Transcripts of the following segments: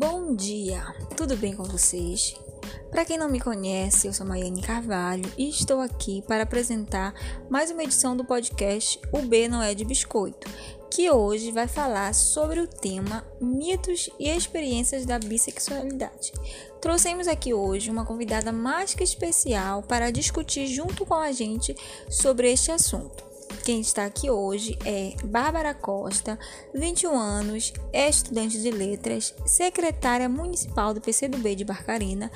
Bom dia, tudo bem com vocês? Para quem não me conhece, eu sou Maiane Carvalho e estou aqui para apresentar mais uma edição do podcast O B Não É de Biscoito, que hoje vai falar sobre o tema mitos e experiências da bissexualidade. Trouxemos aqui hoje uma convidada mais que especial para discutir junto com a gente sobre este assunto. Quem está aqui hoje é Bárbara Costa, 21 anos, é estudante de letras, secretária municipal do PCdoB de Barcarena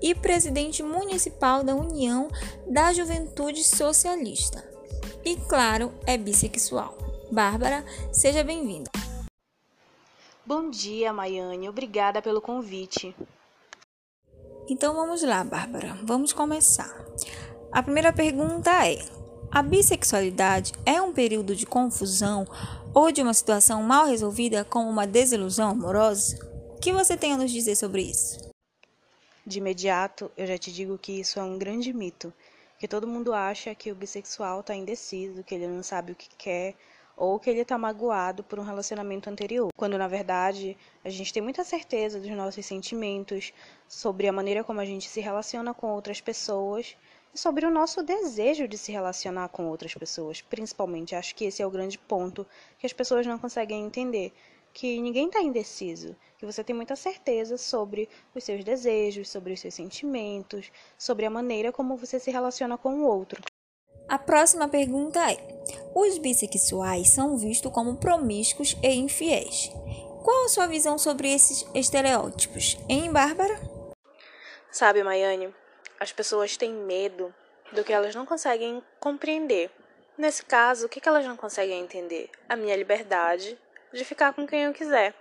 e presidente municipal da União da Juventude Socialista. E claro, é bissexual. Bárbara, seja bem-vinda. Bom dia, Maiane. Obrigada pelo convite. Então vamos lá, Bárbara. Vamos começar. A primeira pergunta é: a bissexualidade é um período de confusão ou de uma situação mal resolvida como uma desilusão amorosa? O que você tem a nos dizer sobre isso? De imediato, eu já te digo que isso é um grande mito, que todo mundo acha que o bissexual está indeciso, que ele não sabe o que quer ou que ele está magoado por um relacionamento anterior, quando na verdade a gente tem muita certeza dos nossos sentimentos, sobre a maneira como a gente se relaciona com outras pessoas sobre o nosso desejo de se relacionar com outras pessoas, principalmente. Acho que esse é o grande ponto que as pessoas não conseguem entender. Que ninguém está indeciso, que você tem muita certeza sobre os seus desejos, sobre os seus sentimentos, sobre a maneira como você se relaciona com o outro. A próxima pergunta é: os bissexuais são vistos como promíscuos e infiéis. Qual a sua visão sobre esses estereótipos, hein, Bárbara? Sabe, Maiane, as pessoas têm medo do que elas não conseguem compreender. Nesse caso, o que elas não conseguem entender? A minha liberdade de ficar com quem eu quiser.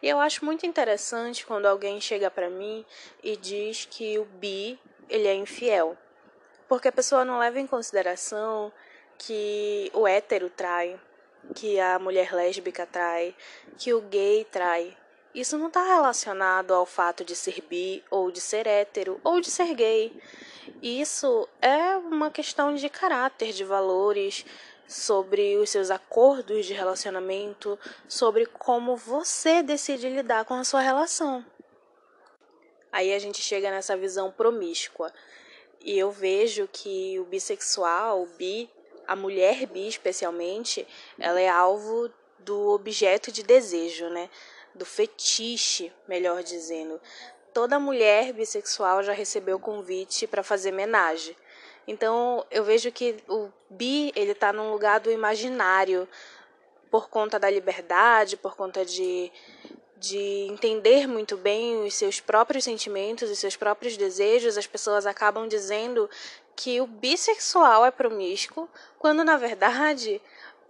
E eu acho muito interessante quando alguém chega para mim e diz que o bi ele é infiel, porque a pessoa não leva em consideração que o hétero trai, que a mulher lésbica trai, que o gay trai, isso não está relacionado ao fato de ser bi, ou de ser hétero, ou de ser gay. Isso é uma questão de caráter, de valores, sobre os seus acordos de relacionamento, sobre como você decide lidar com a sua relação. Aí a gente chega nessa visão promíscua. E eu vejo que o bissexual, o bi, a mulher bi especialmente, ela é alvo do objeto de desejo, né? Do fetiche, melhor dizendo. Toda mulher bissexual já recebeu convite para fazer menagem. Então, eu vejo que o bi, ele tá num lugar do imaginário, por conta da liberdade, por conta de, de entender muito bem os seus próprios sentimentos, os seus próprios desejos, as pessoas acabam dizendo que o bissexual é promíscuo, quando na verdade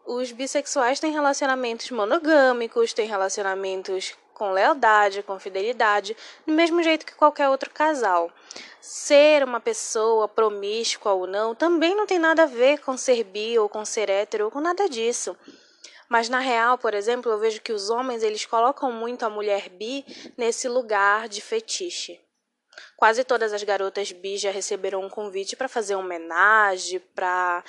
os bissexuais têm relacionamentos monogâmicos, têm relacionamentos com lealdade, com fidelidade, do mesmo jeito que qualquer outro casal. Ser uma pessoa promíscua ou não também não tem nada a ver com ser bi ou com ser hétero ou com nada disso. Mas na real, por exemplo, eu vejo que os homens eles colocam muito a mulher bi nesse lugar de fetiche. Quase todas as garotas bi já receberam um convite para fazer homenagem, para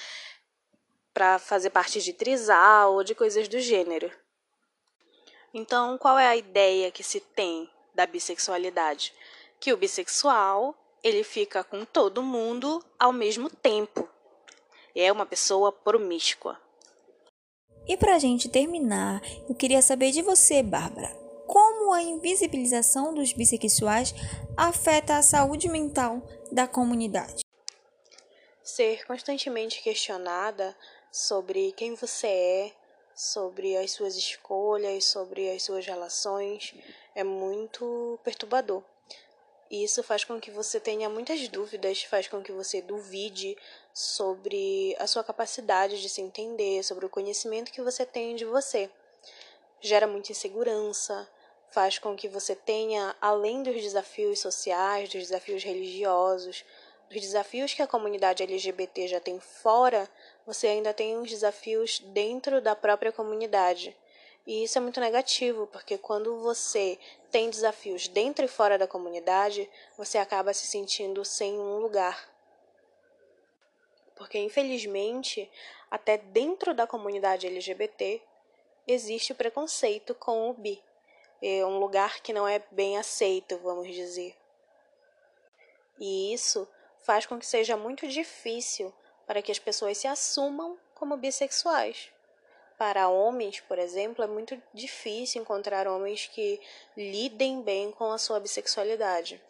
para fazer parte de trisal ou de coisas do gênero. Então, qual é a ideia que se tem da bissexualidade? Que o bissexual, ele fica com todo mundo ao mesmo tempo. É uma pessoa promíscua. E para a gente terminar, eu queria saber de você, Bárbara, como a invisibilização dos bissexuais afeta a saúde mental da comunidade? Ser constantemente questionada sobre quem você é, sobre as suas escolhas, sobre as suas relações, é muito perturbador. E isso faz com que você tenha muitas dúvidas, faz com que você duvide sobre a sua capacidade de se entender, sobre o conhecimento que você tem de você. Gera muita insegurança, faz com que você tenha, além dos desafios sociais, dos desafios religiosos, dos desafios que a comunidade LGBT já tem fora, você ainda tem uns desafios dentro da própria comunidade. E isso é muito negativo, porque quando você tem desafios dentro e fora da comunidade, você acaba se sentindo sem um lugar. Porque, infelizmente, até dentro da comunidade LGBT, existe o preconceito com o bi. é um lugar que não é bem aceito, vamos dizer. E isso faz com que seja muito difícil para que as pessoas se assumam como bissexuais. Para homens, por exemplo, é muito difícil encontrar homens que lidem bem com a sua bissexualidade.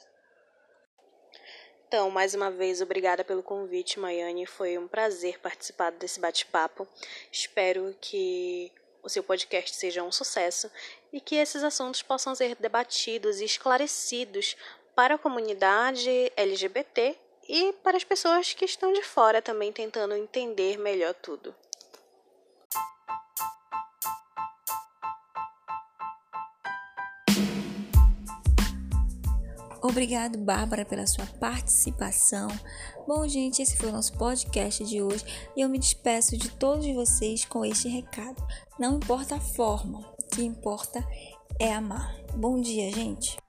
Então, mais uma vez, obrigada pelo convite, Maiane. Foi um prazer participar desse bate-papo. Espero que o seu podcast seja um sucesso e que esses assuntos possam ser debatidos e esclarecidos para a comunidade LGBT e para as pessoas que estão de fora também tentando entender melhor tudo. Obrigado, Bárbara, pela sua participação. Bom, gente, esse foi o nosso podcast de hoje e eu me despeço de todos vocês com este recado. Não importa a forma, o que importa é amar. Bom dia, gente.